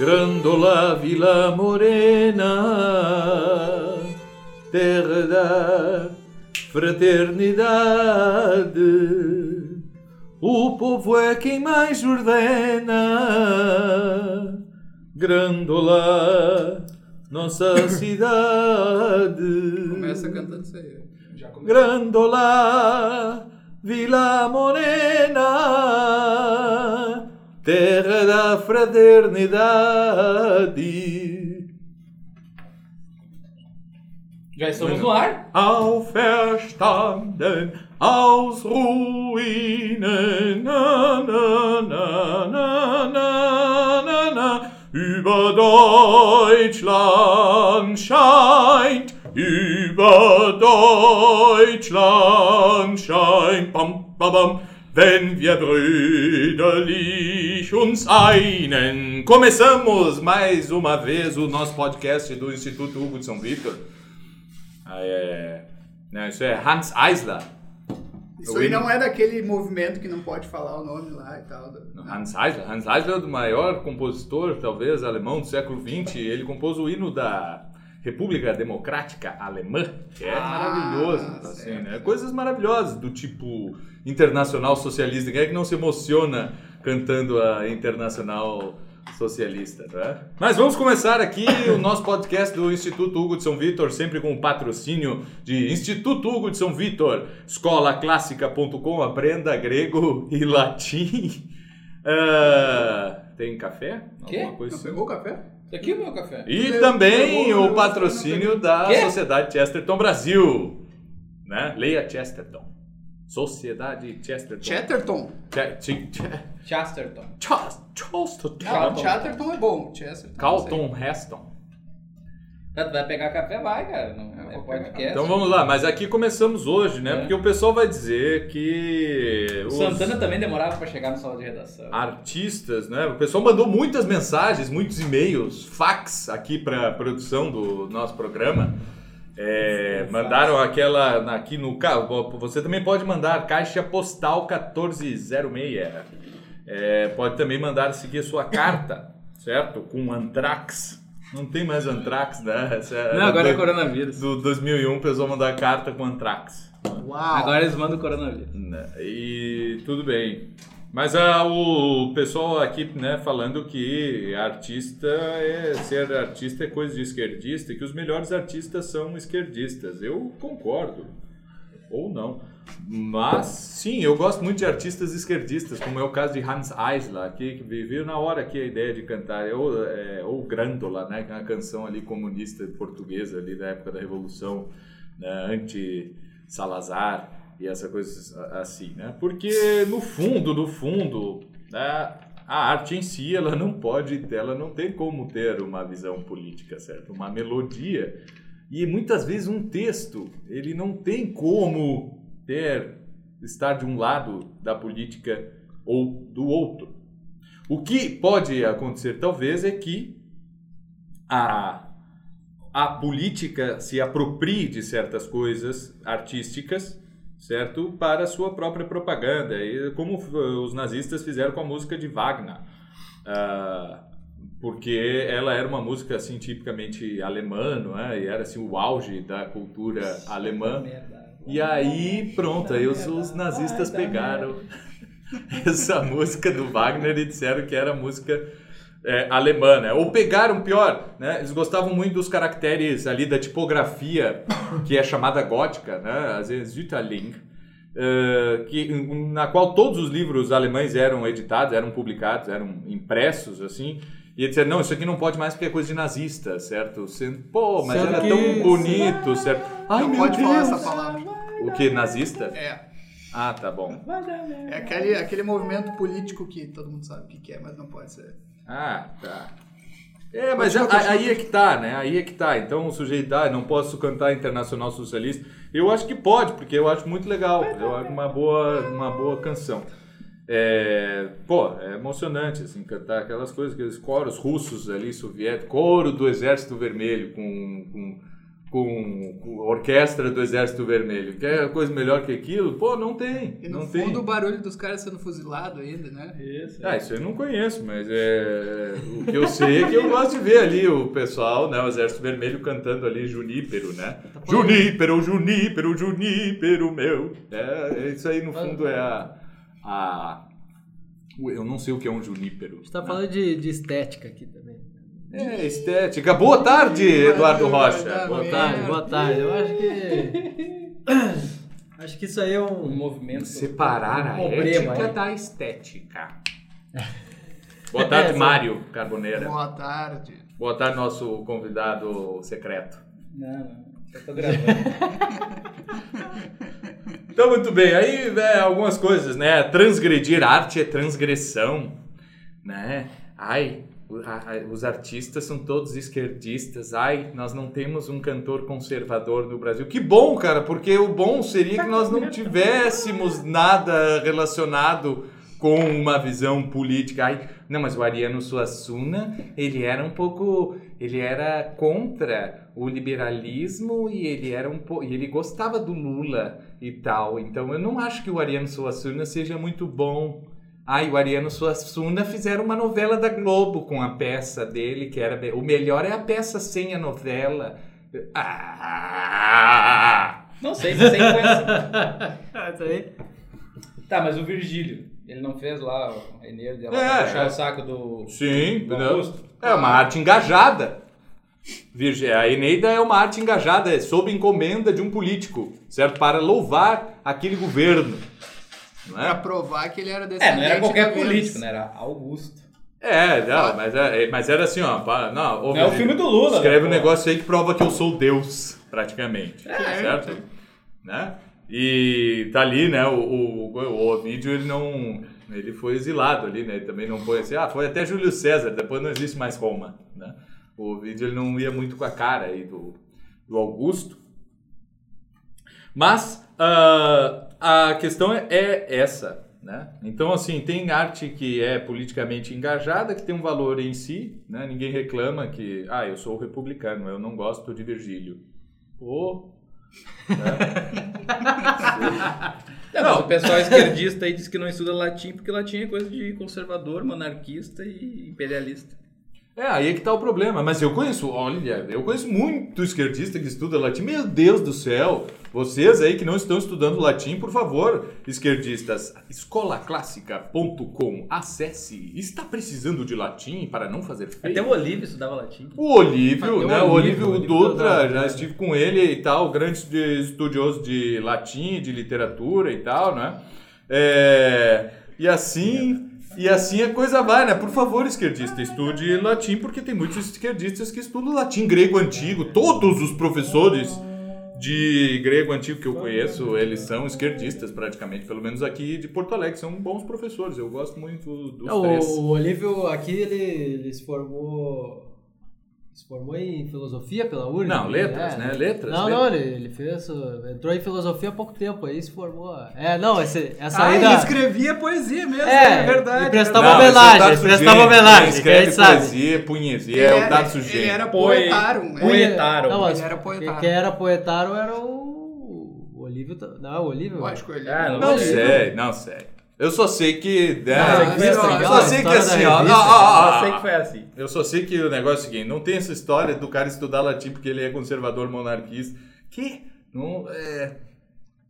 Grandola Vila Morena, terra da fraternidade. O povo é quem mais ordena. Grandola, nossa cidade. Começa cantando isso aí. Grandola, Vila Morena, terra da fraternidade. Já estamos no ar? Auferstanden aus Ruinen, na, na, na, na, na, na, na. Über Deutschland scheint, über Deutschland scheint, bam, bam, bam, wenn wir brüderlich uns einen. Começamos mais uma vez o nosso podcast do Instituto Hugo de São Vitor. Ah, é. Não, isso é Hans Eisler. Isso aí não é daquele movimento que não pode falar o nome lá e tal. do- Hans Eisler. Hans Eisler é o maior compositor, talvez, alemão do século XX. Ele compôs o hino da República Democrática Alemã, que é Ah, maravilhoso. Assim, certo. né? Coisas maravilhosas, do tipo Internacional Socialista. Quem é que não se emociona cantando a Internacional Socialista, né? Mas vamos começar aqui o nosso podcast do Instituto Hugo de São Vitor, sempre com o patrocínio de Instituto Hugo de São Vitor, escolaclássica.com, aprenda grego e latim. Ah, tem café? Quê? Alguma coisa Não assim? pegou o café? Tá aqui o meu café. E Eu- também eu- eu- o patrocínio da Quê? Sociedade Chesterton Brasil. Né? Leia Chesterton. Sociedade Chesterton. Chatterton. Che- che- che- Chesterton. Chesterton. Não, Chatterton é bom. Chesterton. Carlton Heston. Tá, Tu vai pegar café? Vai, cara. Não, Eu é podcast. Então vamos lá, mas aqui começamos hoje, né? É. Porque o pessoal vai dizer que O Santana também demorava pra chegar na sala de redação. artistas, né? O pessoal mandou muitas mensagens, muitos e-mails, fax aqui para produção do nosso programa. É, mandaram aquela aqui no carro. Você também pode mandar caixa postal 1406. É, pode também mandar seguir a sua carta, certo? Com Antrax. Não tem mais Antrax, né? Essa é- Não, agora é do- coronavírus. Do 2001, o pessoal mandar carta com Antrax. Uau. Agora eles mandam coronavírus. Né, E tudo bem. Mas ah, o pessoal aqui né, falando que artista é ser artista é coisa de esquerdista e que os melhores artistas são esquerdistas. Eu concordo. Ou não. Mas sim, eu gosto muito de artistas esquerdistas, como é o caso de Hans Eisler, que, veio na hora aqui a ideia de cantar, ou, é, ou Grândola, né, que é uma canção ali comunista portuguesa ali da época da Revolução, né, anti-Salazar e essa coisa assim, né? Porque no fundo, no fundo, né, a arte em si, ela não pode, ela não tem como ter uma visão política, certo? Uma melodia e muitas vezes um texto, ele não tem como ter estar de um lado da política ou do outro. O que pode acontecer talvez é que a a política se aproprie de certas coisas artísticas, certo? Para sua própria propaganda, como os nazistas fizeram com a música de Wagner. Ah, porque ela era uma música assim tipicamente alemã, não é? E era assim o auge da cultura alemã. E aí, pronto, aí os, os nazistas pegaram essa música do Wagner e disseram que era música é, alemã, né? Ou pegaram, pior, né? Eles gostavam muito dos caracteres ali da tipografia, que é chamada gótica, né? Às vezes Sütterling, eh, que, na qual todos os livros alemães eram editados, eram publicados, eram impressos, assim. E eles disseram, não, isso aqui não pode mais porque é coisa de nazista, certo? Sendo, Pô, mas Sendo era que- tão bonito, certo? Ai, não meu pode falar Deus. essa palavra. O que, nazista? É. Ah, tá bom. É aquele, aquele movimento político que todo mundo sabe o que que é, mas não pode ser. Ah, tá. É, mas a- continua. aí é que tá, né? Aí é que tá. Então o sujeito, ah, não posso cantar Internacional Socialista. Eu acho que pode, porque eu acho muito legal. Eu acho uma boa, uma boa canção. É, pô, é emocionante, assim, cantar aquelas coisas, aqueles coros russos ali, soviéticos, coro do Exército Vermelho, com, com com, com orquestra do Exército Vermelho. Quer coisa melhor que aquilo? Pô, não tem. E no não fundo tem. o barulho dos caras sendo fuzilados ainda, né? Isso. Ah, isso eu não conheço, mas é o que eu sei é que eu gosto de ver ali o pessoal, né, o Exército Vermelho cantando ali Junípero, né? Junípero, Junípero, Junípero meu. É, é isso aí no fundo é a, a eu não sei o que é um junípero. A gente tá falando de, de estética aqui também. É, estética. Boa tarde, Eduardo Rocha. Boa tarde, boa tarde. Eu acho que. Acho que isso aí é Um um. movimento. Separar a Um problema, ética é. da estética. Boa tarde, É, Mário Carboneira. Boa tarde. Boa tarde, nosso convidado secreto. Não, não. Eu tô gravando. Então, muito bem. Aí, é, algumas coisas, né? Transgredir arte é transgressão, né? Ai, os artistas são todos esquerdistas. Ai, nós não temos um cantor conservador no Brasil. Que bom, cara, porque o bom seria que nós não tivéssemos nada relacionado com uma visão política. Ai, não, mas o Ariano Suassuna, ele era um pouco, ele era contra o liberalismo e ele era um po... e ele gostava do Lula e tal. Então eu não acho que o Ariano Suassuna seja muito bom. Ah, e o Ariano Suassuna fizeram uma novela da Globo com a peça dele, que era o melhor é a peça sem a novela. Ah! Não sei se. Isso aí. Tá, mas o Virgílio, ele não fez lá o Eneiro dela É, pra puxar é. o saco do. Sim, do né? Augusto? é uma arte engajada. Virgem, a Eneida é uma arte engajada, é sob encomenda de um político, certo? Para louvar aquele governo. Não Pra é? provar que ele era É, descendente não era qualquer político, né? Era Augusto. É, não, mas, é, mas era assim, ó. Não, ô, é o Virgílio, filme do Lula, Escreve né, um pô? negócio aí que prova que eu sou Deus, praticamente. certo? Né? E tá ali, né? O, o, o Ovidio, ele não. Ele foi exilado ali, né? Ele também não foi assim. Ah, foi até Júlio César, depois não existe mais Roma, né? O Ovidio, ele não ia muito com a cara aí do, do Augusto. Mas ah, a questão é, é essa, né? Então, assim, tem arte que é politicamente engajada, que tem um valor em si, né? Ninguém reclama que, ah, eu sou republicano, eu não gosto de Virgílio. Pô, É, mas o pessoal esquerdista aí diz que não estuda latim porque latim é coisa de conservador, monarquista e imperialista. É, aí é que tá o problema. Mas eu conheço, olha, eu conheço muito esquerdista que estuda latim. Meu Deus do céu! Vocês aí que não estão estudando latim, por favor, esquerdistas, escolaclássica.com, acesse. Está precisando de latim para não fazer feio? Até o Olívio estudava latim. O Olívio, Até né? O Olívio, Olívio o Olívio Dutra, já estive com ele e tal, grande de- estudioso de latim, de literatura e tal, né? É, e assim, e assim a coisa vai, né? Por favor, esquerdista, estude latim, porque tem muitos esquerdistas que estudam latim grego antigo. Todos os professores de grego antigo que eu conheço, eles são esquerdistas praticamente, pelo menos aqui de Porto Alegre, são bons professores. Eu gosto muito dos O, três. o Olívio aqui, ele, ele se formou. Se formou em filosofia pela URGS. Não, letras, né? Letras, Não, letras. não, ele, ele fez. Entrou em filosofia há pouco tempo, aí se formou. É, não, esse, essa Ah, aí ele escrevia poesia mesmo, É, é, verdade. ele prestava Não, homenagem, é o ele prestava homenagem, que a escreve gente sabe. poesia, punhesia, Ele é o era- Tato Ele era Poe- poetário, né? Poetaro. Não, mas Ele era poetaro. Quem era poetaro era o. O Olívio. Não, o Olívio. Lógico, ele Ah, Não Sim. sei, não sei. Eu só sei que... né, Não, eu foi assim, só aquela sei que assim, ó... revista, ah, ah, Eu ah, sei que foi assim. Eu só sei que o negócio é o seguinte, não tem essa história do cara estudar latim porque ele é conservador monarquista. Que? Não, é...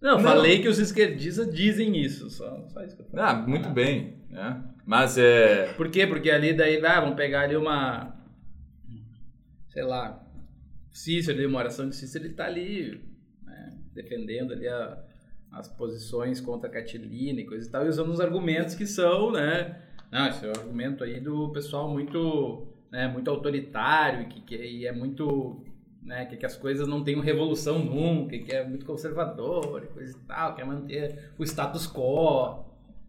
Não, Não. falei que os esquerdistas dizem isso. Só, só isso que eu falei. Ah, muito bem, né? Mas é... Por quê? Porque ali daí, ah, vamos pegar ali uma. Sei lá. Cícero ali, uma oração de Cícero, ele tá ali né, defendendo ali a- as posições contra a Catilina e coisa e tal, e usando os argumentos que são, né? Não, esse é o argumento aí do pessoal muito, né, muito autoritário e que, que e é muito. Né, que, que as coisas não tenham revolução nunca, e que é muito conservador e coisa e tal, quer manter o status quo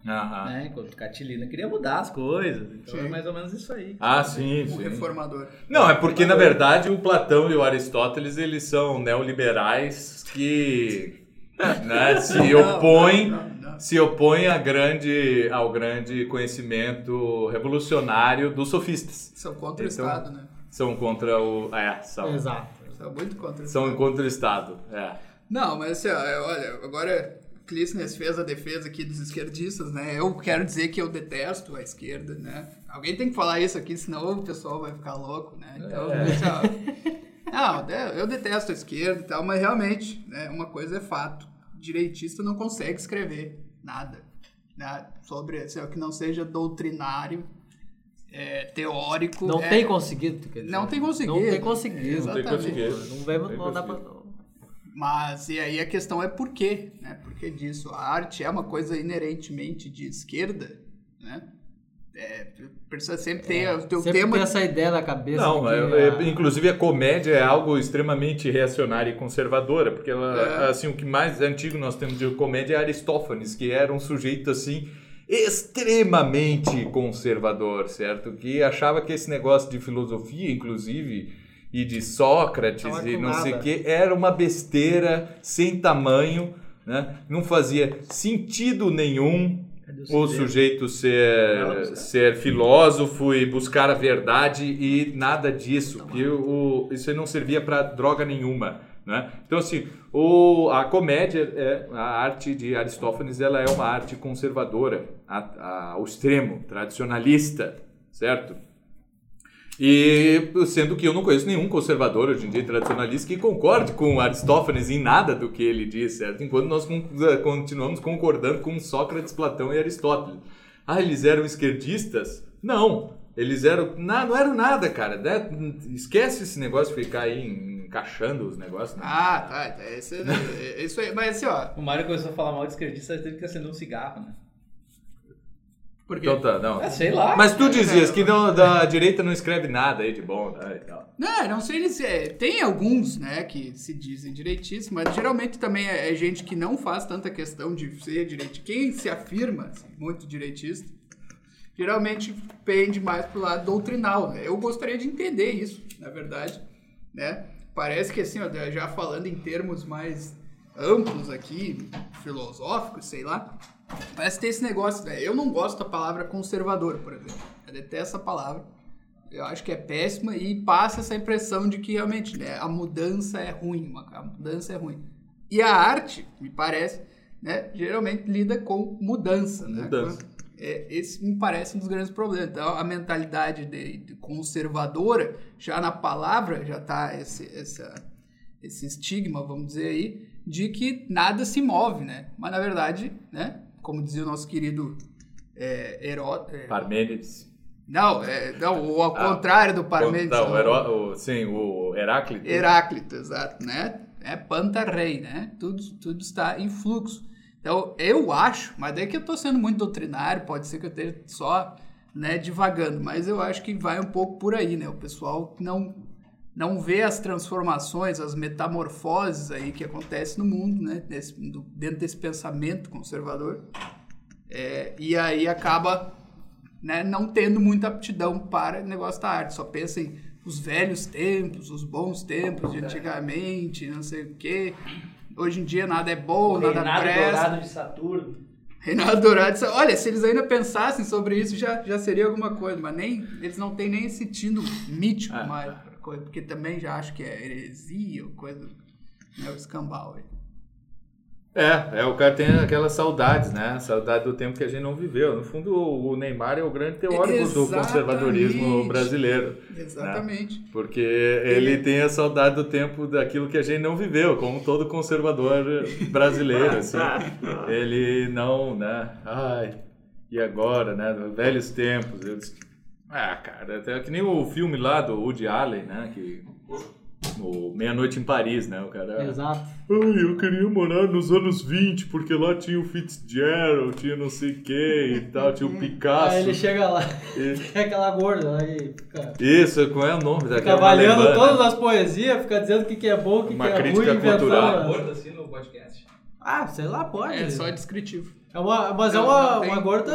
Aham. né? Enquanto Catilina queria mudar as coisas. Então Sim. é mais ou menos isso aí. Ah, sim, o sim. reformador. Não, é porque na verdade o Platão e o Aristóteles eles são neoliberais que né, se Não, opõem não, não, não. se opõem a grande, ao grande conhecimento revolucionário dos sofistas. São contra o Então- Estado, né? São contra o. É, são. Exato. São muito contra o São Estado. contra o Estado. É. Não, mas assim, ó, olha, agora Clístenes fez a defesa aqui dos esquerdistas, né? Eu quero dizer que eu detesto a esquerda, né? Alguém tem que falar isso aqui, senão o pessoal vai ficar louco, né? Então, É. assim, ó, não, eu- eu detesto a esquerda e tal, mas realmente, né, uma coisa é fato. Direitista não consegue escrever nada, né, sobre, assim, ó, que não seja doutrinário, é, teórico. Não é- tem conseguido, quer dizer? Não tem conseguido. Não tem conseguido. Não tem Exatamente. conseguido. Não, vai, Não não dá pra... Mas e aí a questão é por quê, né? Por que disso? A arte é uma coisa inerentemente de esquerda, né? É, sempre ter o teu Sempre tema. tem essa ideia na cabeça. Não, é- é- inclusive a comédia é algo extremamente reacionária e conservadora, porque ela, É. assim, o que mais antigo nós temos de comédia é Aristófanes, que era um sujeito assim extremamente conservador, certo? Que achava que esse negócio de filosofia, inclusive, e de Sócrates Tava e não sei o nada. que, era uma besteira sem tamanho, né? Não fazia sentido nenhum o sujeito ser, ser filósofo e buscar a verdade e nada disso, que o, isso não servia para droga nenhuma. Né? Então, assim, o, a comédia, é, a arte de Aristófanes, ela é uma arte conservadora, a- a- ao extremo, tradicionalista, certo? E sendo que eu não conheço nenhum conservador hoje em dia tradicionalista que concorde com Aristófanes em nada do que ele diz, certo? Enquanto nós con- continuamos concordando com Sócrates, Platão e Aristóteles. Ah, eles eram esquerdistas? Não. Eles eram. Não, não eram nada, cara. né? Esquece esse negócio de ficar aí encaixando os negócios. né? Ah, tá. tá, Esse, é isso aí. Mas assim, ó. O Mário começou a falar mal de esquerdista, teve que acender um cigarro, né? Porque... Então tá, não. É, sei lá. Mas tu dizias que não, da direita não escreve nada aí de bom, né? e tal. Não, não sei se é, tem alguns, né, que se dizem direitistas, mas geralmente também é, é gente que não faz tanta questão de ser direitista. Quem se afirma assim, muito direitista, geralmente pende mais pro lado doutrinal, né? Eu gostaria de entender isso, na verdade, né? Parece que assim, ó, já falando em termos mais amplos aqui, filosóficos, sei lá, parece ter esse negócio, né? Eu não gosto da palavra conservador, por exemplo. Eu detesto essa palavra. Eu acho que é péssima e passa essa impressão de que realmente né, a mudança é ruim, a mudança é ruim. E a arte, me parece, né, geralmente lida com mudança, né? Mudança. É, esse me parece um dos grandes problemas. Então, a mentalidade de, de conservadora, já na palavra, já está esse, essa, esse estigma, vamos dizer aí, de que nada se move, né? Mas, na verdade, né, como dizia o nosso querido é, Heró... é, Parmênides. não, é, não, o ao Ah, contrário do Parmênides. Não, o. Heró- o- sim, o Heráclito. Heráclito, exato, né? É pantarrei, né? Tudo, tudo está em fluxo. Então, eu acho, mas daí que eu tô sendo muito doutrinário, pode ser que eu esteja só, né, divagando, mas eu acho que vai um pouco por aí, né? O pessoal não não vê as transformações, as metamorfoses aí que acontecem no mundo, né? Dentro desse pensamento conservador. É, e aí acaba né, não tendo muita aptidão para o negócio da arte. Só pensa em os velhos tempos, os bons tempos de antigamente, não sei o quê. Hoje em dia nada é bom, nada Reinado presta. Dourado de Saturno. Reinado Dourado. Olha, se eles ainda pensassem sobre isso, já, já seria alguma coisa. Mas nem, eles não têm nem esse tino mítico Ah. mais. Coisa, Porque também já acho que é heresia ou coisa... Né, o escambau aí. É, é, o cara tem aquelas saudades, né? Saudade do tempo que a gente não viveu. No fundo, o Neymar é o grande teórico do Exatamente. conservadorismo brasileiro. Exatamente. Porque ele tem a saudade do tempo daquilo que a gente não viveu, como todo conservador brasileiro, assim. Ele não, né? Ai, e agora, né? Velhos tempos. Eu disse, ah, cara, até que nem o filme lá do Woody Allen, né? Que, o Meia-Noite em Paris, né? O cara... Exato. Ai, eu queria morar nos anos 20, porque lá tinha o Fitzgerald, tinha não sei quem e tal, tinha o Picasso. Aí ele chega lá, E- é aquela gorda lá e fica, Isso, qual é o nome fica daquela avaliando alemã, todas né? as poesias, fica dizendo o que, que é bom, o que, Uma que é ruim, crítica inventando. cultural. Gordo assim no podcast. Ah, sei lá, pode. É só descritivo. É uma, mas é uma, uma gorda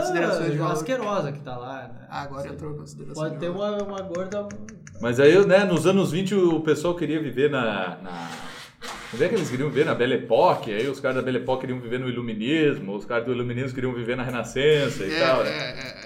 asquerosa que tá lá. Né? Ah, agora entrou em consideração. Pode de ter uma, uma gorda. Mas aí, né, nos anos 20 o pessoal queria viver na... na... Onde é que eles queriam viver? Na Belle Époque. Aí os caras da Belle Époque queriam viver no Iluminismo, os caras do Iluminismo queriam viver na Renascença e É, tal, né? é, é, é.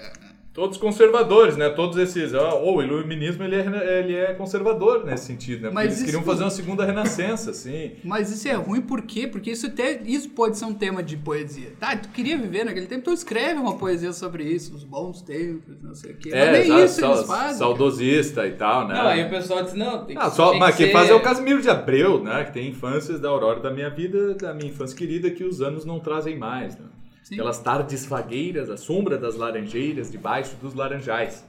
Todos conservadores, né? Todos esses. ó, Ou o iluminismo ele é, ele é conservador nesse sentido, né? Porque Mas eles isso- queriam fazer uma segunda renascença, assim. Mas isso é ruim por quê? Porque isso, até, isso pode ser um tema de poesia. Tá, tu queria viver naquele tempo, então escreve uma poesia sobre isso, os bons tempos, não sei o quê. Mas nem exato, isso eles É, fazem. saudosista e tal, né? Não, aí o pessoal diz, não, tem que, Ah, só, tem mas que quem ser- faz é o Casimiro de Abreu, né? Que tem infâncias da aurora da minha vida, da minha infância querida, que os anos não trazem mais, né? Sim. Aquelas tardes fagueiras, a sombra das laranjeiras, debaixo dos laranjais.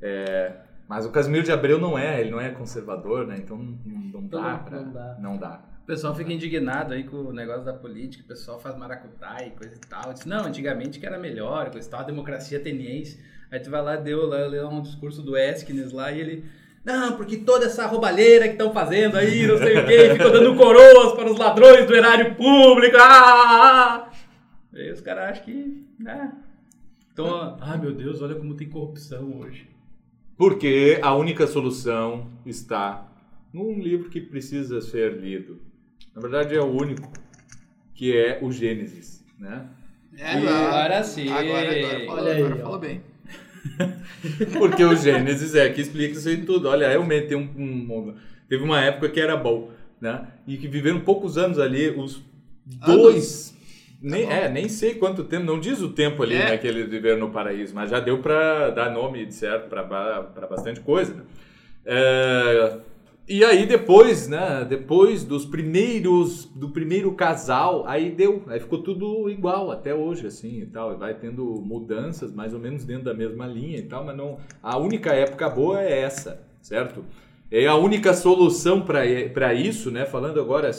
É, mas o Casimiro de Abreu não é, ele não é conservador, né? Então não, não dá Não, pra... não dá. Não dá. O pessoal fica indignado aí com o negócio da política, o pessoal faz maracutaia e coisa e tal. Diz, não, antigamente que era melhor, coisa e tal, a democracia ateniense. Aí tu vai lá, deu lá, leu um discurso do Esquines lá e ele... Não, porque toda essa roubalheira que estão fazendo aí, não sei o quê, ficou dando coroas para os ladrões do erário público. Ah, ah, ah. Aí os caras acham que... Né? Então, ah, meu Deus, olha como tem corrupção hoje. Porque a única solução está num livro que precisa ser lido. Na verdade é o único, que é o Gênesis, né? É, Agora sim. Agora, agora, aí, agora ó. falou bem. Porque o Gênesis é que explica isso aí tudo. Olha, realmente tem um, um- teve uma época que era bom, né? E que viveram poucos anos ali, os dois. Nem, bom. é, nem sei quanto tempo, não diz o tempo ali É. né, que eles viveram no paraíso, mas já deu para dar nome, de certo, para bastante coisa. Né? É, e aí depois, né, depois dos primeiros, do primeiro casal, aí deu, aí ficou tudo igual até hoje, assim, e tal, e vai tendo mudanças mais ou menos dentro da mesma linha e tal, mas não, a única época boa é essa, certo? É a única solução para isso, né, falando agora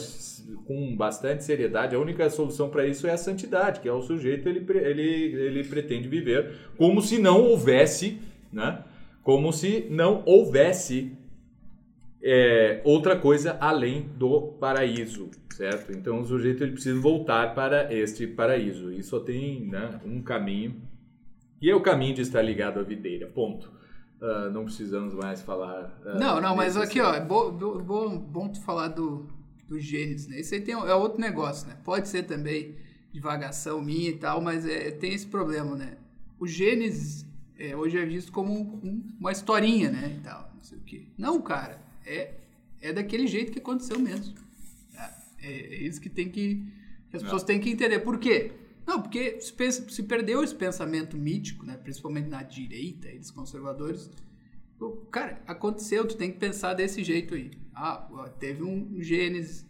com bastante seriedade, a única solução para isso é a santidade, que é o sujeito, ele, ele, ele pretende viver como se não houvesse, né, como se não houvesse é, outra coisa além do paraíso, certo? Então o sujeito ele precisa voltar para este paraíso. E só tem né, um caminho, e é o caminho de estar ligado à videira, ponto. Ah, não precisamos mais falar. ah, Não, não, mas aqui, ó, é bo- bo- bom, bom tu falar do, do Gênesis, né? Isso aí tem, é outro negócio, né? Pode ser também divagação minha e tal, mas é, tem esse problema, né? O Gênesis é, hoje é visto como um- um- uma historinha, né? E tal, não sei o quê. Não, cara, é, é daquele jeito que aconteceu mesmo. É, é isso que tem que. que as pessoas têm que entender. Por quê? Não, porque se, perdeu esse pensamento mítico, né? Principalmente na direita e dos conservadores. Cara, aconteceu, tu tem que pensar desse jeito aí. Ah, teve um Gênesis,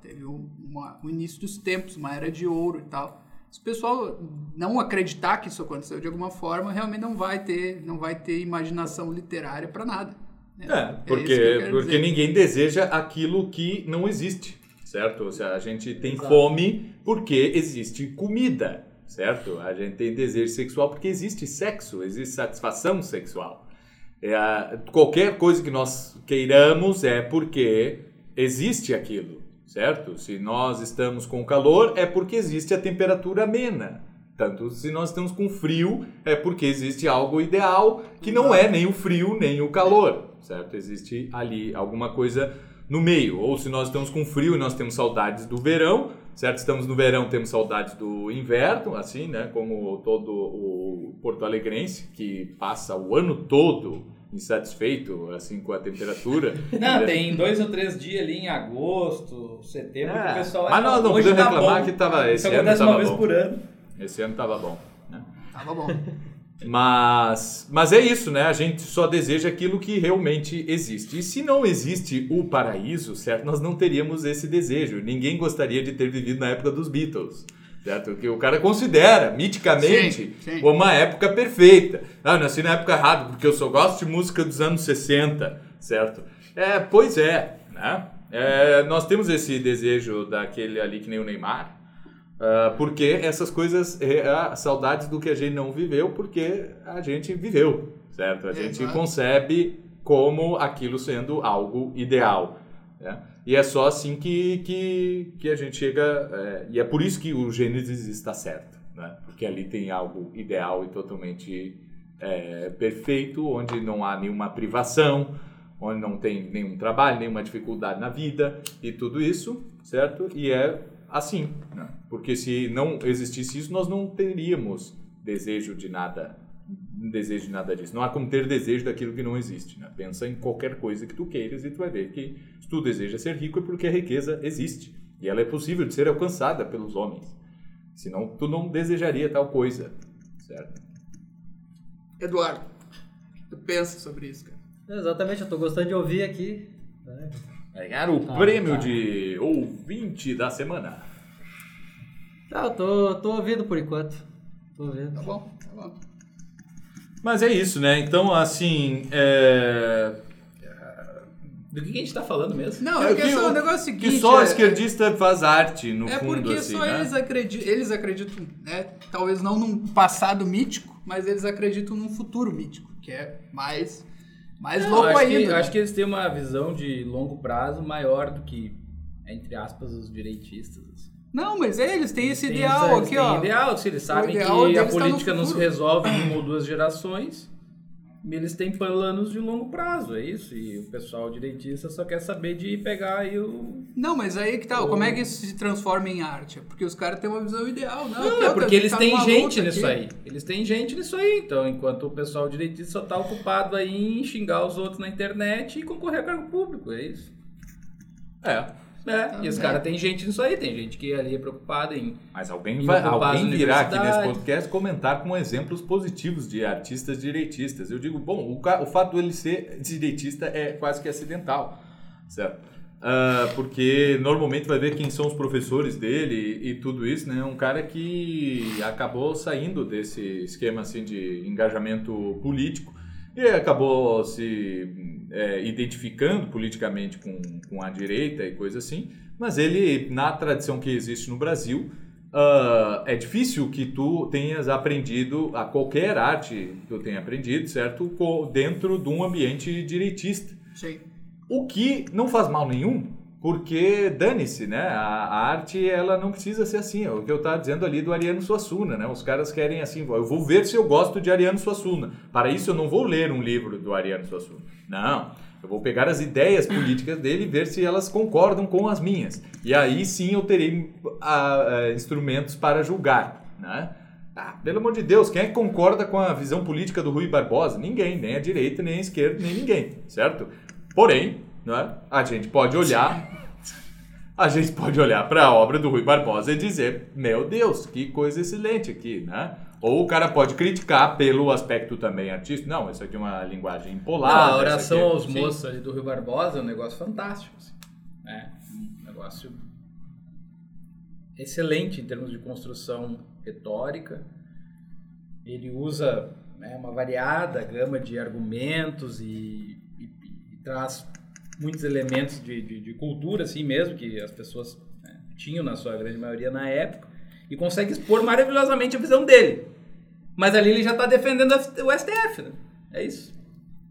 teve um, uma- um início dos tempos, uma era de ouro e tal. Se o pessoal não acreditar que isso aconteceu de alguma forma, realmente não vai ter, não vai ter imaginação literária para nada. né? É, que eu porque, quero porque dizer. ninguém deseja aquilo que não existe, certo? Ou seja, a gente tem Exato. fome porque existe comida, certo? A gente tem desejo sexual porque existe sexo, existe satisfação sexual. É, qualquer coisa que nós queiramos é porque existe aquilo, certo? Se nós estamos com calor, é porque existe a temperatura amena. Tanto se nós estamos com frio, é porque existe algo ideal que não é nem o frio nem o calor, certo? Existe ali alguma coisa no meio. Ou se nós estamos com frio e nós temos saudades do verão, certo? Estamos no verão, temos saudades do inverno, assim, né? Como todo o porto alegrense que passa o ano todo insatisfeito, assim, com a temperatura. Não, tem dois ou três dias ali em agosto, setembro, que o É, pessoal mas acha, nós não podemos tá reclamar bom. que tava, esse Isso ano acontece uma vez bom. por ano. Esse ano tava bom, né? Tava bom. Mas, mas é isso, né? A gente só deseja aquilo que realmente existe. E se não existe o paraíso, certo? Nós não teríamos esse desejo. Ninguém gostaria de ter vivido na época dos Beatles, certo? Que o cara considera, miticamente, Sim, sim. uma época perfeita. Ah, eu nasci na época errada, porque eu só gosto de música dos anos 60, certo? É, pois é, né? É, nós temos esse desejo daquele ali que nem o Neymar, ah, porque essas coisas, é, saudades do que a gente não viveu, porque a gente viveu, certo? A gente Exato. concebe como aquilo sendo algo ideal. Né? E é só assim que, que, que a gente chega. é, e é por isso que o Gênesis está certo, né? porque ali tem algo ideal e totalmente é, perfeito, onde não há nenhuma privação, onde não tem nenhum trabalho, nenhuma dificuldade na vida e tudo isso, certo? E é assim, né? porque se não existisse isso, nós não teríamos desejo de nada desejo de nada disso. Não há como ter desejo daquilo que não existe. Né? Pensa em qualquer coisa que tu queiras e tu vai ver que se tu deseja ser rico é porque a riqueza existe. E ela é possível de ser alcançada pelos homens. Senão tu não desejaria tal coisa. Certo? Eduardo, tu pensa sobre isso, cara? Exatamente, eu tô gostando de ouvir aqui. né? Vai ganhar o Tá, prêmio tá. de ouvinte da semana. Tá, eu tô, tô ouvindo por enquanto. Tô ouvindo. Tá bom, tá bom. Mas é isso, né? Então, assim. É... Do que a gente tá falando mesmo? Não, É é que o- negócio é o seguinte... Que só é- esquerdista faz arte, no É fundo, porque assim, só né? eles, acreditam, eles acreditam, né? Talvez não num passado mítico, mas eles acreditam num futuro mítico, que é mais, mais Não, louco acho ainda. Que, né? acho que eles têm uma visão de longo prazo maior do que, entre aspas, os direitistas. assim. Não, mas é, eles têm esse Tem ideal essa- aqui, ó. ideal, se eles sabem ideal que a deles tá política não se resolve em uma ou duas gerações, eles têm planos de longo prazo, é isso. E o pessoal direitista só quer saber de pegar aí o... Não, mas aí que tá, como é que isso se transforma em arte? Porque os caras têm uma visão ideal, não? Não, aqui, é porque eles tá têm gente nisso aqui. aí. Eles têm gente nisso aí. Então, enquanto o pessoal direitista só tá ocupado aí em xingar os outros na internet e concorrer a cargo público, é isso. É. É, e os é. caras têm gente nisso aí. Tem gente que ali é preocupada em... Mas alguém, vai, alguém virá aqui nesse podcast comentar com exemplos positivos de artistas direitistas. Eu digo, bom, o, ca- o fato dele ser direitista é quase que acidental, certo? Ah, porque normalmente vai ver quem são os professores dele e, e tudo isso, né? Um cara que acabou saindo desse esquema assim de engajamento político e acabou se é, identificando politicamente com, com a direita e coisa assim. Mas ele, na tradição que existe no Brasil, ah, é difícil que tu tenhas aprendido a qualquer arte que tu tenha aprendido, certo? Dentro de um ambiente direitista. Sim. O que não faz mal nenhum, porque dane-se, né? A, a arte, ela não precisa ser assim. É o que eu estava dizendo ali do Ariano Suassuna, né? Os caras querem assim, eu vou ver se eu gosto de Ariano Suassuna. Para isso eu não vou ler um livro do Ariano Suassuna. Não. Eu vou pegar as ideias políticas dele e ver se elas concordam com as minhas. E aí sim eu terei instrumentos para julgar, né? Ah, pelo amor de Deus, quem é que concorda com a visão política do Rui Barbosa? Ninguém, nem a direita, nem a esquerda, nem ninguém, certo? Porém, né, a gente pode olhar, a gente pode olhar para a obra do Rui Barbosa e dizer, meu Deus, que coisa excelente aqui, né? Ou o cara pode criticar pelo aspecto também artístico. Não, isso aqui é uma linguagem Não, empolada. a oração é- aos Sim. moços ali do Rio Barbosa é um negócio fantástico. assim. É, um negócio excelente em termos de construção retórica. Ele usa né, uma variada gama de argumentos e, e- e traz muitos elementos de, de- de cultura, assim mesmo, que as pessoas né, tinham na sua grande maioria na época, e consegue expor maravilhosamente a visão dele. Mas ali ele já está defendendo o STF, né? É isso.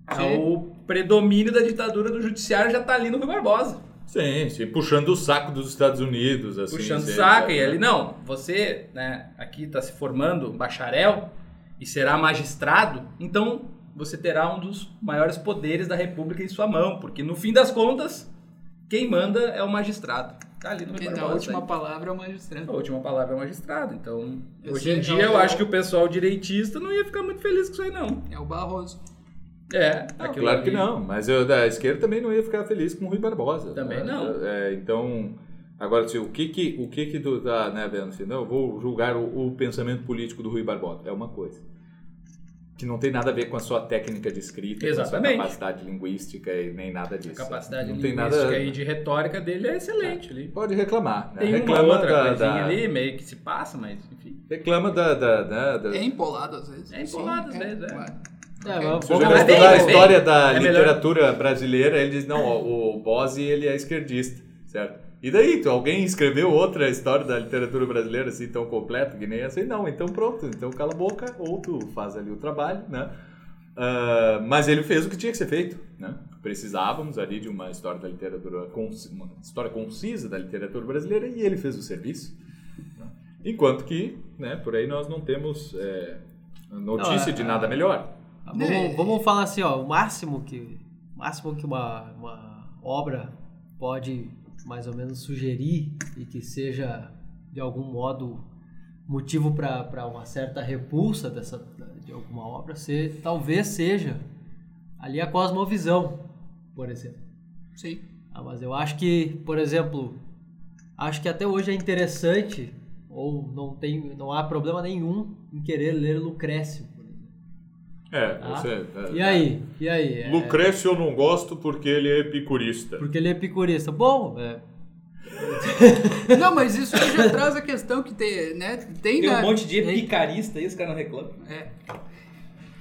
É o predomínio da ditadura do judiciário já está ali no Rui Barbosa. Sim, sim, puxando o saco dos Estados Unidos, assim. puxando sempre, saca. E né? ele, não, você né, aqui está se formando bacharel e será magistrado, então você terá um dos maiores poderes da República em sua mão, porque no fim das contas, quem manda é o magistrado. Tá ali no Então, a última aí. palavra é o magistrado. A última palavra é o magistrado. Então, Eu hoje sei, em dia, eu- acho que o pessoal direitista não ia ficar muito feliz com isso aí, não. É o Barroso. É, Não, aquilo claro que ali- não, mas eu da esquerda também não ia ficar feliz com o Rui Barbosa. Também né? não. É, então, agora, assim, o que que, o que que tu tá, né, vendo assim, não, eu vou julgar o, o pensamento político do Rui Barbosa, é uma coisa. Que não tem nada a ver com a sua técnica de escrita, com a Exatamente. sua capacidade linguística e nem nada A disso. capacidade não tem linguística nada... e de retórica dele é excelente. ali. Pode reclamar, né? Tem uma reclama outra da, coisinha da- ali, meio que se passa, mas enfim. Reclama da... da, da, da- É empolado às vezes. É empolado às Sim, vezes, é. É, Ok. vamos- bem, estudar a mas bem. história da É melhor. literatura brasileira, ele diz, não, ó, o Bose, ele é esquerdista, certo? E daí, tu, alguém escreveu outra história da literatura brasileira assim tão completa que nem essa? E não, então pronto, então cala a boca, ou tu faz ali o trabalho, né? Ah, mas ele fez o que tinha que ser feito, né? Precisávamos ali de uma história da literatura, uma história concisa da literatura brasileira e ele fez o serviço. né? Enquanto que, né, por aí nós não temos é, notícia Não, é- de nada melhor. Ah, Vamos, vamos falar assim, ó, o máximo que, o máximo que uma, uma obra pode mais ou menos sugerir e que seja de algum modo motivo para uma certa repulsa dessa, de alguma obra, talvez seja ali a cosmovisão, por exemplo. Sim. Ah, mas eu acho que, por exemplo, acho que até hoje é interessante ou não tem, não há problema nenhum em querer ler Lucrécio. É, Tá? você. é, E aí? E aí? É- Lucrécio eu não gosto porque ele é epicurista. Porque ele é epicurista. Bom, é, Não, mas isso aí já traz a questão que tem, né? Tem, Tem na- um monte de picarista aí, os caras não reclamam. É.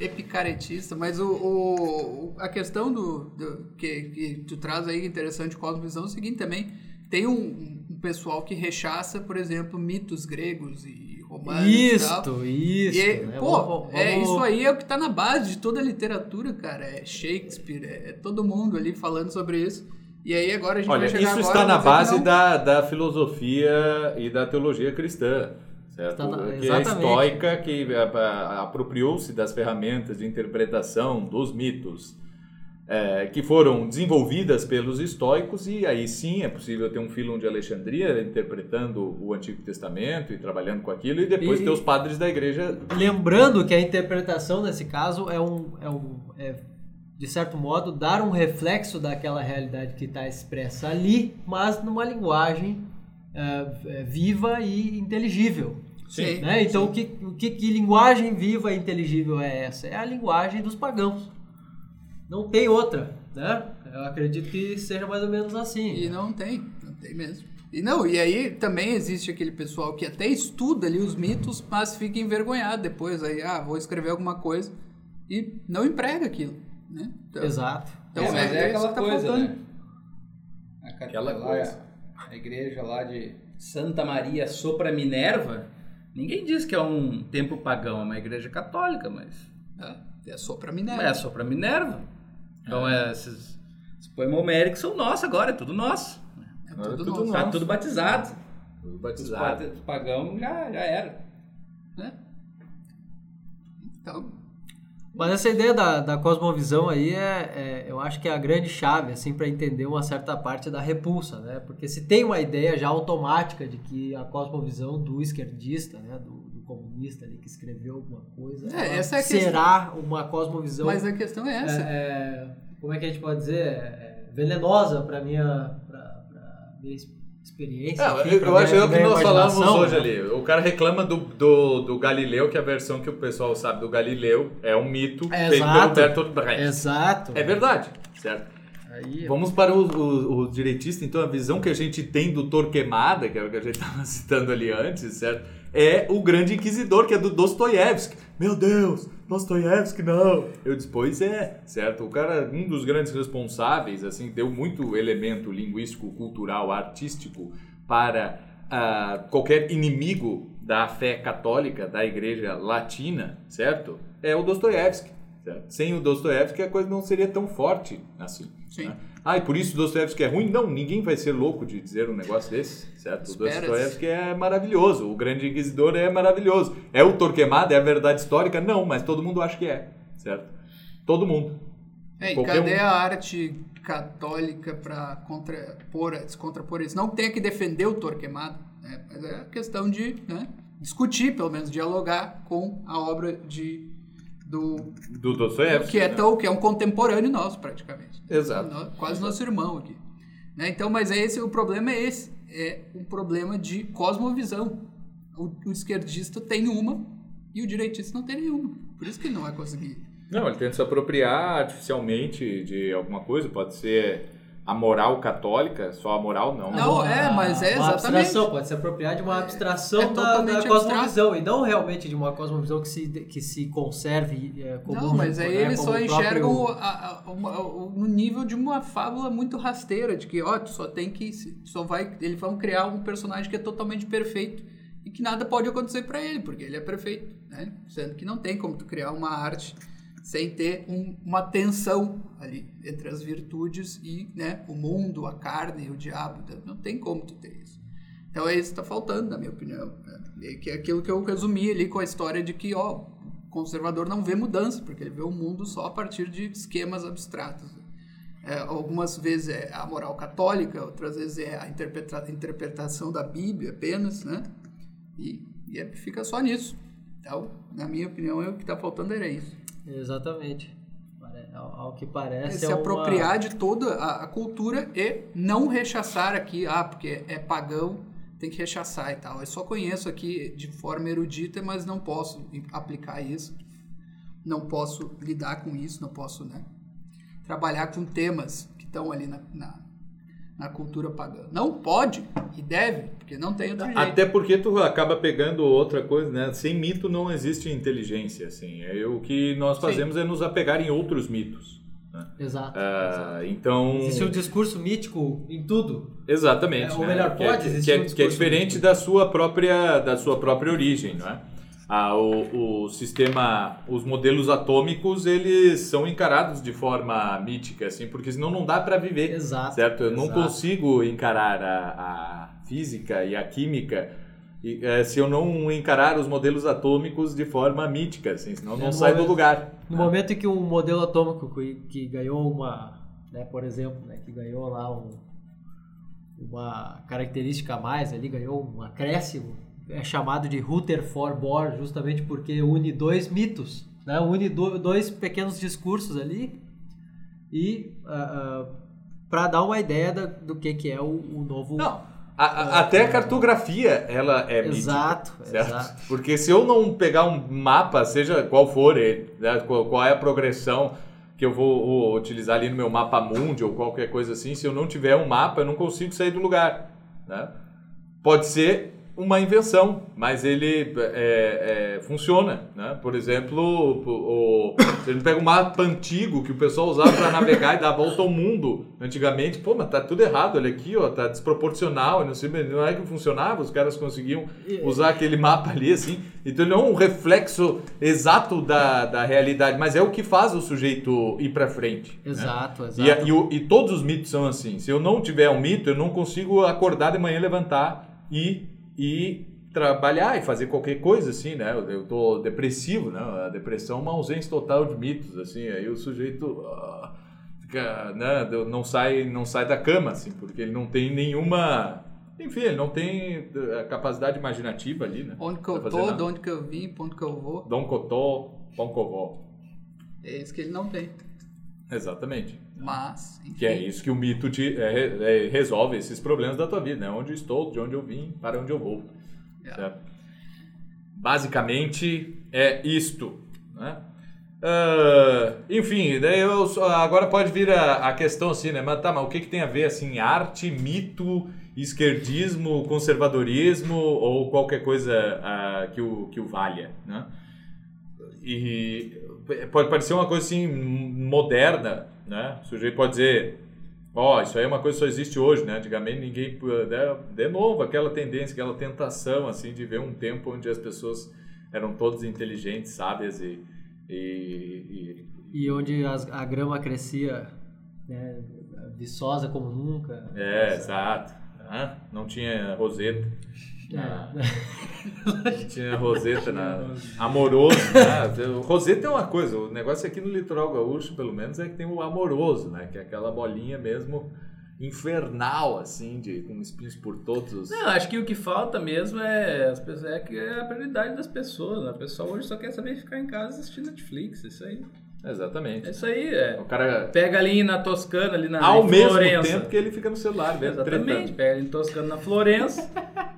Epicaretista, mas o, o- a questão do, do- que, que tu traz aí interessante Cosmovisão é o seguinte também, tem um, um pessoal que rechaça, por exemplo, mitos gregos e romanos e tal. Isto. E, é- né? pô, Vamos- é, vamos- isso aí é o que tá na base de toda a literatura, cara. É Shakespeare, é, é todo mundo ali falando sobre isso. E aí agora a gente Olha, vai chegar isso agora está e na que base da, da filosofia e da teologia cristã. Certo? Está que é exatamente. estoica, que a- a- apropriou-se das ferramentas de interpretação dos mitos é, que foram desenvolvidas pelos estoicos, e aí sim é possível ter um Filon de Alexandria interpretando o Antigo Testamento e trabalhando com aquilo, e depois E- ter os padres da igreja. Lembrando que a interpretação nesse caso é um, é um é, de certo modo, dar um reflexo daquela realidade que está expressa ali, mas numa linguagem é, é, viva e inteligível. Sim. né? Então, o que, que, que linguagem viva e inteligível é essa? É a linguagem dos pagãos. Não tem outra, né? Eu acredito que seja mais ou menos assim. E não tem, não tem mesmo. E não, e aí também existe aquele pessoal que até estuda ali os mitos, mas fica envergonhado depois. Aí, ah, vou escrever alguma coisa e não emprega aquilo, né? Então, Exato. Então, é, mas é é, aquela que tá coisa, faltando. né? A, Aquela lá, coisa. A igreja lá de Santa Maria Sopra Minerva, ninguém diz que é um templo pagão, é uma igreja católica, mas É, é só pra mim, é? Sopra Minerva. Então, é, esses, esses poemas homéricos são nossos agora, é tudo nosso. É tudo é tudo nosso. Tá tudo batizado. Tudo Os batizado. padres pagãos já, já era. né? Então, Mas essa ideia da, da cosmovisão aí é, é- eu acho que é a grande chave, assim, para entender uma certa parte da repulsa, né? Porque se tem uma ideia já automática de que a cosmovisão do esquerdista, né, do, do comunista ali que escreveu alguma coisa, É, essa é a questão. será uma cosmovisão mas a questão é é, essa. é, como é que a gente pode dizer, É, venenosa para minha, pra, pra minha ex- experiência. Não, enfim, eu, acho que é o que minha nós falamos hoje né? ali. O cara reclama do, do, do Galileu, que a versão que o pessoal sabe do Galileu é um mito É, feito pelo exato. Bertolt Brecht. Exato. É verdade, certo? Aí, Vamos para o, o, o direitista, então, a visão que a gente tem do Torquemada, que é o que a gente estava citando ali antes, certo? É o grande inquisidor, que é do Dostoiévski. Meu Deus, Dostoiévski não. Eu disse, pois é, certo? O cara, um dos grandes responsáveis, assim, deu muito elemento linguístico, cultural, artístico para ah, qualquer inimigo da fé católica, da igreja latina, certo? É o Dostoiévski. Sem o Dostoiévski a coisa não seria tão forte assim. Sim. né? Ah, e por isso Dostoiévski é ruim? Não, ninguém vai ser louco de dizer um negócio desse, certo? O. Dostoiévski é maravilhoso, o Grande Inquisidor é maravilhoso. É o Torquemada, é a verdade histórica? Não, mas todo mundo acha que é, certo? Todo mundo. É, e cadê um. a arte católica para contrapor, descontrapor isso? Não tem que defender o Torquemada, né? mas é questão de né, discutir, pelo menos dialogar com a obra de do Do Dostoiévski. que é né? tão que é um contemporâneo nosso praticamente. Exato. No- Quase nosso irmão aqui. Né? Então, mas é esse o problema é esse, é um problema de cosmovisão. O, o esquerdista tem uma e o direitista não tem nenhuma. Por isso que ele não vai conseguir. Não, ele tenta se apropriar artificialmente de alguma coisa, pode ser a moral católica, só a moral não. Não, é, mas é uma exatamente. abstração, pode se apropriar de uma abstração é da, totalmente da cosmovisão e não realmente de uma cosmovisão que se, que se conserve é, como Não, mas aí né, eles como só o enxergam próprio- o- uma- nível de uma fábula muito rasteira, de que, ó, tu só tem que. Só vai. Eles vão criar um personagem que é totalmente perfeito e que nada pode acontecer pra ele, porque ele é perfeito, né? Sendo que não tem como tu criar uma arte sem ter um- uma tensão ali entre as virtudes e né, o mundo, a carne e o diabo. Não tem como tu ter isso. Então é isso que está faltando, na minha opinião. né? Que é aquilo que eu resumi ali com a história de que ó, o conservador não vê mudança, porque ele vê o mundo só a partir de esquemas abstratos. É, algumas vezes é a moral católica, outras vezes é a interpreta- interpretação da Bíblia apenas, né? E, e é- fica só nisso. Então, na minha opinião, é o que está faltando era isso. Exatamente. Ao, ao que parece É se é uma- apropriar de toda a, a cultura e não rechaçar aqui, ah, porque é pagão, tem que rechaçar e tal. Eu só conheço aqui de forma erudita, mas não posso aplicar isso. Não posso lidar com isso, não posso, né? Trabalhar com temas que estão ali na, na, na cultura pagã. Não pode e deve, porque não tem outro jeito. Até porque tu acaba pegando outra coisa, né? Sem mito não existe inteligência, assim. É, o que nós Sim. fazemos é nos apegar em outros mitos. né? Exato. exato. Ah, então, Existe um discurso mítico em tudo. exatamente. É, ou né? melhor, Que é- pode que, existir é, um que é discurso diferente mítico. da sua própria da sua própria origem, não é? Ah, o, o sistema, os modelos atômicos, eles são encarados de forma mítica, assim, porque senão não dá para viver. Exato. certo? Eu não exato. consigo encarar a, a física e a química e, eh, se eu não encarar os modelos atômicos de forma mítica, assim, senão É, não no sai do lugar. No né? momento em que um modelo atômico que, que ganhou uma, né, por exemplo, né, que ganhou lá um- uma característica a mais ali, ganhou um acréscimo, é chamado de Rutherford Bohr, justamente porque une dois mitos, né, une do- dois pequenos discursos ali e para dar uma ideia da- do que, que é o, o novo... Não, a- a- até a cartografia, ela é mítica. Exato, certo? exato. Porque se eu não pegar um mapa, seja qual for ele, né, qual, qual é a progressão que eu vou, vou utilizar ali no meu mapa mundi ou qualquer coisa assim, se eu não tiver um mapa, eu não consigo sair do lugar. Né? Pode ser uma invenção, mas ele é, é, funciona. Né? Por exemplo, o, o, se ele pega um mapa antigo que o pessoal usava para navegar e dar a volta ao mundo antigamente, pô, mas tá tudo errado, olha aqui, ó, tá desproporcional, não, sei, não é que funcionava, os caras conseguiam usar aquele mapa ali assim. Então ele não é um reflexo exato da, da realidade, mas é o que faz o sujeito ir para frente. né? Exato, exato. E, e e todos os mitos são assim. Se eu não tiver um mito, eu não consigo acordar de manhã, levantar e, e trabalhar e fazer qualquer coisa assim, né? Eu, tô depressivo, né? A depressão é uma ausência total de mitos, assim. Aí o sujeito ah, fica, né? Não sai, não sai da cama, assim, porque ele não tem nenhuma... Enfim, ele não tem a capacidade imaginativa ali, né? Onde que eu tô, nada. de onde que eu vim, pra onde que eu vou. Dom Cotó, Pão Covó. É isso que ele não tem. Exatamente. Mas, enfim. Que é isso que o mito te, é, é, resolve esses problemas da tua vida, né? Onde estou, de onde eu vim, para onde eu vou. É. certo? Basicamente é isto, né? Ah, enfim, daí eu agora pode vir a, a questão assim, né? Mas tá, mas o que, que tem a ver assim, arte, mito, esquerdismo, conservadorismo ou qualquer coisa ah, que, o, que o valha, né? E pode parecer uma coisa assim moderna, né? O sujeito pode dizer, ó, isso aí é uma coisa que só existe hoje, né? Antigamente ninguém, né? de novo, aquela tendência, aquela tentação assim de ver um tempo onde as pessoas eram todas inteligentes, sábias e, e, E onde as- a grama crescia né, viçosa como nunca. e- é, exato, né? Não tinha roseta. Ah. Não tinha roseta na amoroso, né? Roseta é uma coisa, o negócio aqui no litoral gaúcho, pelo menos, é que tem o amoroso, né? Que é aquela bolinha mesmo infernal, assim, de, com espinhos por todos os... Não, acho que o que falta mesmo é, as pessoas, é, que é a prioridade das pessoas. né? A pessoa hoje só quer saber ficar em casa assistindo Netflix, isso aí. É Exatamente. isso aí, é. O cara, Pega ali na Toscana, ali na ao mesmo Florença. tempo que ele fica no celular, mesmo, Exatamente, tretando. pega ali em Toscana, na Florença.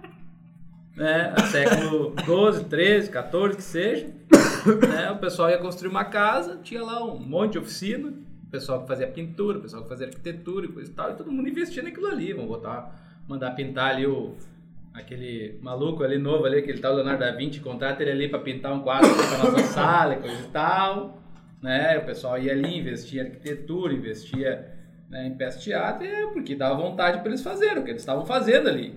né, século 12, 13, 14, que seja. né, o pessoal ia construir uma casa, tinha lá um monte de oficina. O pessoal que fazia pintura, o pessoal que fazia arquitetura e coisa e tal. E todo mundo investia naquilo ali. Vamos botar, mandar pintar ali o... Aquele maluco ali novo ali, aquele tal Leonardo da Vinci, contrata ele ali para pintar um quadro para nossa sala e coisa e tal né? O pessoal ia ali, investia em arquitetura, investia né, em peça de teatro, é porque dava vontade para eles fazerem o que eles estavam fazendo ali.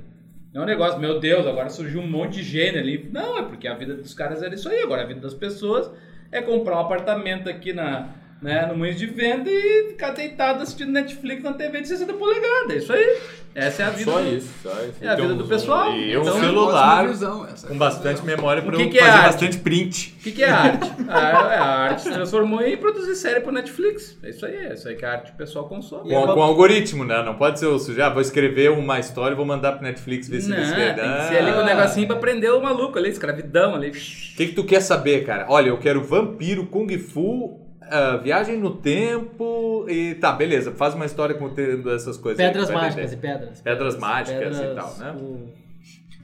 Não é um negócio, meu Deus, agora surgiu um monte de gênio ali. Não, é porque a vida dos caras era isso aí. Agora a vida das pessoas é comprar um apartamento aqui na, né, no moinho de venda e ficar deitado assistindo Netflix na TV de 60 polegadas. É isso aí. Essa é a vida. Só do- isso. Só isso. É a vida do pessoal. E um Então, celular Cosmovisão, essa com bastante memória O para que eu que é fazer arte? bastante print. O que, que é arte? a, a arte se transformou em produzir série pro Netflix. É isso aí. É isso aí que a arte o pessoal consome. Com, com algoritmo, né? Não pode ser o sujeito. Ah, vou escrever uma história e vou mandar pro Netflix ver se Não, eles tem querem. que ser ali com o Ah. negocinho pra prender o maluco ali, escravidão ali. O que, que tu quer saber, cara? Olha, eu quero vampiro, kung fu, ah, viagem no tempo e tá, beleza. Faz uma história contendo essas coisas. aí, Pedras vai mágicas vender. e pedras. Pedras mágicas e tal, né? com-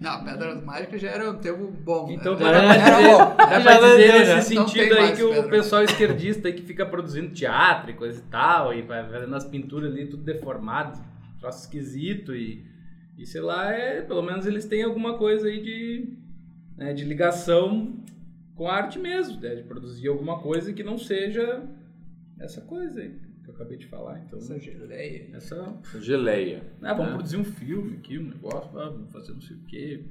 Não, Pedras Mágicas já era um termo bom. Então né? dá Já pra era dizer, bom. dá Já pra dizer nesse né? Não sentido tem aí mais que o pedra. pessoal esquerdista aí que fica produzindo teatro e coisa e tal, e vai fazendo as pinturas ali tudo deformado, troço esquisito e, e sei lá, é, pelo menos eles têm alguma coisa aí de, né, de ligação com a arte mesmo, né, de produzir alguma coisa que não seja essa coisa aí que eu acabei de falar. Então, Essa geleia. essa Geleia. ah, vamos É. produzir um filme aqui, um negócio, ah, vamos fazer não sei o quê.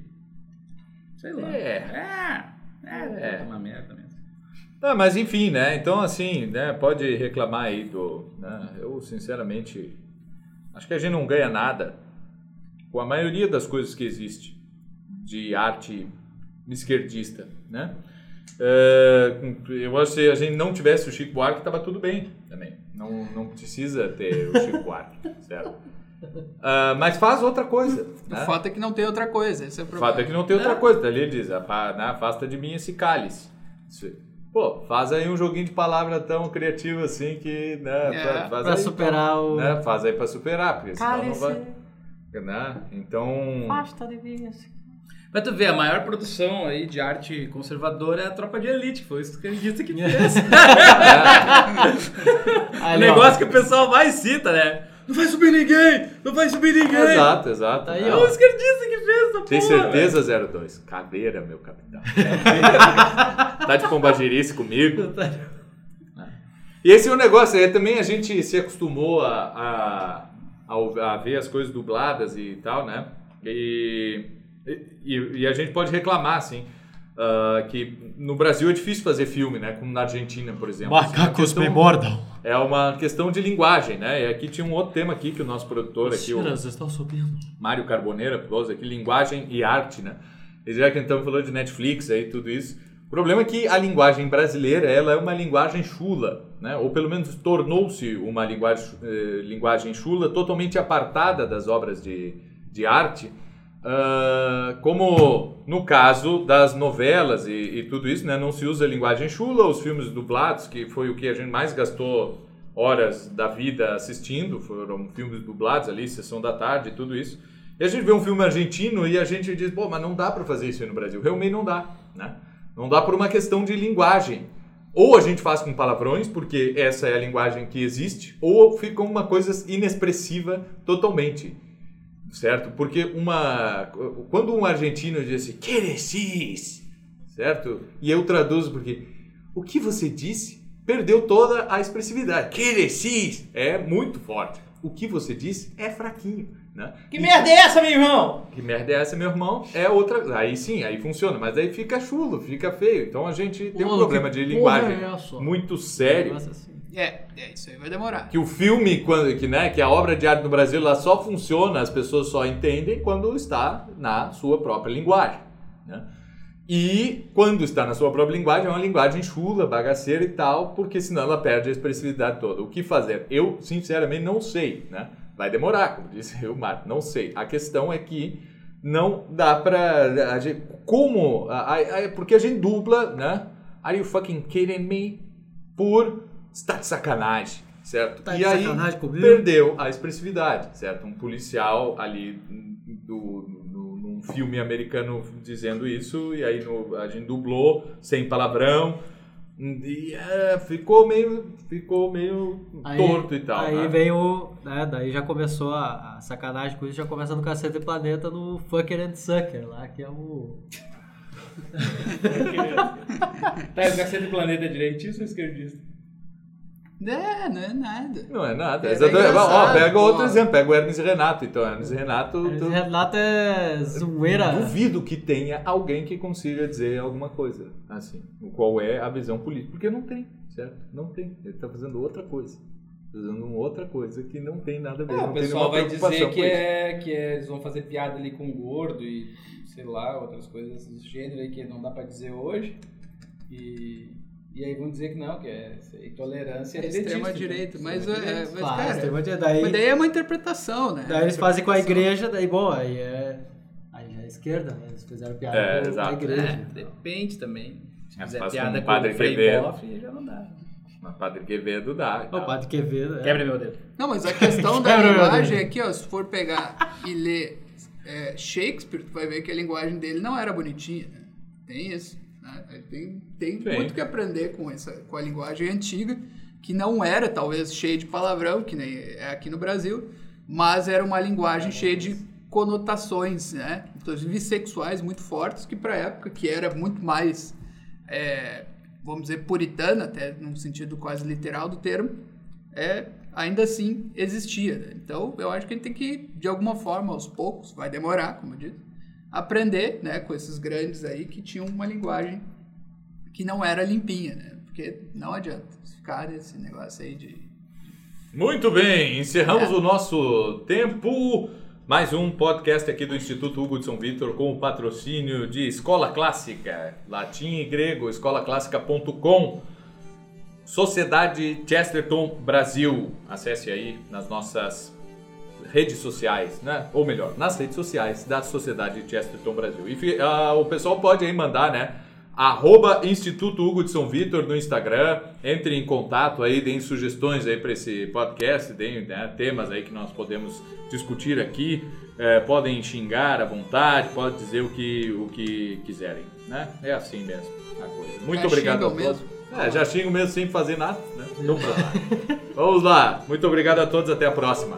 Sei lá. É. É, é, é uma merda mesmo. Ah, mas enfim, né? Então, assim, né? Pode reclamar aí do. Né? Eu, sinceramente, acho que a gente não ganha nada com a maioria das coisas que existe de arte esquerdista, né? É, eu acho que se a gente não tivesse o Chico Buarque, tava tudo bem também. Não, não precisa ter o Chico Buarque, certo? Ah, mas faz outra coisa. O né? fato é que não tem outra coisa, esse é o O problema. fato é que não tem outra coisa. Ali ele diz, "Apa- né, afasta de mim esse cálice. Pô, faz aí um joguinho de palavra tão criativo assim que, né, É, fa- faz Pra aí, superar o. né, faz aí pra superar, porque senão não Cálice, vai, né? Então, afasta de mim esse Pra tu ver, a maior produção aí de arte conservadora é a Tropa de Elite, que foi isso que a gente que fez. o Ali, ó. negócio que o pessoal mais cita, né? Não vai subir ninguém! Não vai subir ninguém! exato, exato. Tá aí? É o esquerdista que fez essa Tem porra, certeza, 02? Caveira, meu capitão. tá de pombagirice comigo? E esse é o negócio, é, também a gente se acostumou a, a, a, a ver as coisas dubladas e tal, né? E, e, e a gente pode reclamar, assim, ah, que no Brasil é difícil fazer filme, né? Como na Argentina, por exemplo. Assim, uma questão- mordam. É uma questão de linguagem, né? E aqui tinha um outro tema aqui que o nosso produtor aqui, o estão subindo. Mário Carboneira, piloto aqui, linguagem e arte, né? E já que então falou de Netflix aí, tudo isso. O problema é que a linguagem brasileira, ela é uma linguagem chula, né? Ou pelo menos tornou-se uma linguagem, eh, linguagem chula totalmente apartada das obras de, de arte. Ah, como no caso das novelas e, e tudo isso, né? Não se usa linguagem chula, os filmes dublados, que foi o que a gente mais gastou horas da vida assistindo, foram filmes dublados ali, Sessão da Tarde e tudo isso. E a gente vê um filme argentino e a gente diz, pô, mas não dá para fazer isso aí no Brasil. Realmente não dá, né? Não dá por uma questão de linguagem. Ou a gente faz com palavrões, porque essa é a linguagem que existe, ou fica uma coisa inexpressiva totalmente. Certo? Porque uma. Quando um argentino diz assim, querecis, certo? E eu traduzo porque o que você disse perdeu toda a expressividade. Querecis é muito forte. O que você disse é fraquinho, né? Que merda é essa, meu irmão? Que merda é essa, meu irmão? É outra. Aí sim, aí funciona, mas aí fica chulo, fica feio. Então a gente tem um problema que de linguagem é muito sério. Nossa, assim. É, é, isso aí vai demorar. Que o filme, quando, que, né, que a obra de arte no Brasil ela só funciona, as pessoas só entendem quando está na sua própria linguagem. Né? E quando está na sua própria linguagem, é uma linguagem chula, bagaceira e tal, porque senão ela perde a expressividade toda. O que fazer? Eu, sinceramente, não sei. Né? Vai demorar, como disse o Marco, não sei. A questão é que não dá pra. A gente, como? A, a- porque a gente dubla, né? Are you fucking kidding me? Por está de sacanagem, certo? Tá e de aí sacanagem comigo? perdeu a expressividade, certo? Um policial ali do, no, num filme americano dizendo isso, e aí no- a gente dublou sem palavrão. E é, ficou meio, ficou meio Aí- torto e tal. Aí né? vem o. Né, daí já começou a, a sacanagem com isso, já começa no Cacete Planeta no Fucker and Sucker lá, que é o. Tá, o Cacete Planeta é direitista ou esquerdista? É, não é nada. Não é nada. É Exatamente. Ó, pega outro exemplo, pega o Hermes e Renato. Então, Hermes e Renato. Tu- Renato é zoeira. Duvido que tenha alguém que consiga dizer alguma coisa assim, o qual é a visão política, porque não tem, certo? Não tem. Ele está fazendo outra coisa. Fazendo uma outra coisa que não tem nada a ver. É, não o tem pessoal vai dizer que é, que é, eles vão fazer piada ali com o gordo e sei lá, outras coisas do gênero aí que não dá pra dizer hoje. E, e aí vão dizer que não, que é intolerância É direitista, extrema então. direita, mas, Extrema é, direita. mas Faz, cara, dia- daí, mas daí é uma interpretação, né? daí eles fazem com a igreja, daí, bom, aí é. Aí já é esquerda, né? Eles fizeram piada É, com a exato. igreja. É, depende também. Se É, fizer piada com o com Padre o Frei já não dá. Mas Padre Quevedo dá. O Padre Quevedo. é. Quebra meu dedo. Não, mas a questão da linguagem dedo. aqui, ó, se for pegar e ler é, Shakespeare, tu vai ver que a linguagem dele não era bonitinha, né? Tem isso. Né? Tem, tem muito que aprender com, essa, com a linguagem antiga, que não era, talvez, cheia de palavrão, que nem é aqui no Brasil, mas era uma linguagem cheia de conotações, né? Inclusive sexuais muito fortes, que para época, que era muito mais, é, vamos dizer, puritana, até num sentido quase literal do termo, é, ainda assim existia. né? Então, eu acho que a gente tem que, de alguma forma, aos poucos, vai demorar, como eu disse, aprender né, com esses grandes aí que tinham uma linguagem que não era limpinha, né? Porque não adianta ficar nesse negócio aí de... Muito bem, É. encerramos o nosso tempo. Mais um podcast aqui do Instituto Hugo de São Vitor com o patrocínio de Escola Clássica, latim e grego, escolaclássica.com. Sociedade Chesterton Brasil. Acesse aí nas nossas redes sociais, né? Ou melhor, nas redes sociais da Sociedade Chesterton Brasil. E ah, o pessoal pode aí mandar, né? Arroba Instituto Hugo de São Vitor no Instagram. Entre em contato aí, deem sugestões aí para esse podcast, deem né, temas aí que nós podemos discutir aqui. É, podem xingar à vontade, pode dizer o que, o que quiserem, né? É assim mesmo a coisa. Muito Já obrigado a todos. É, já xingo mesmo sem fazer nada, né? Então, pronto. Vamos lá. Muito obrigado a todos, até a próxima.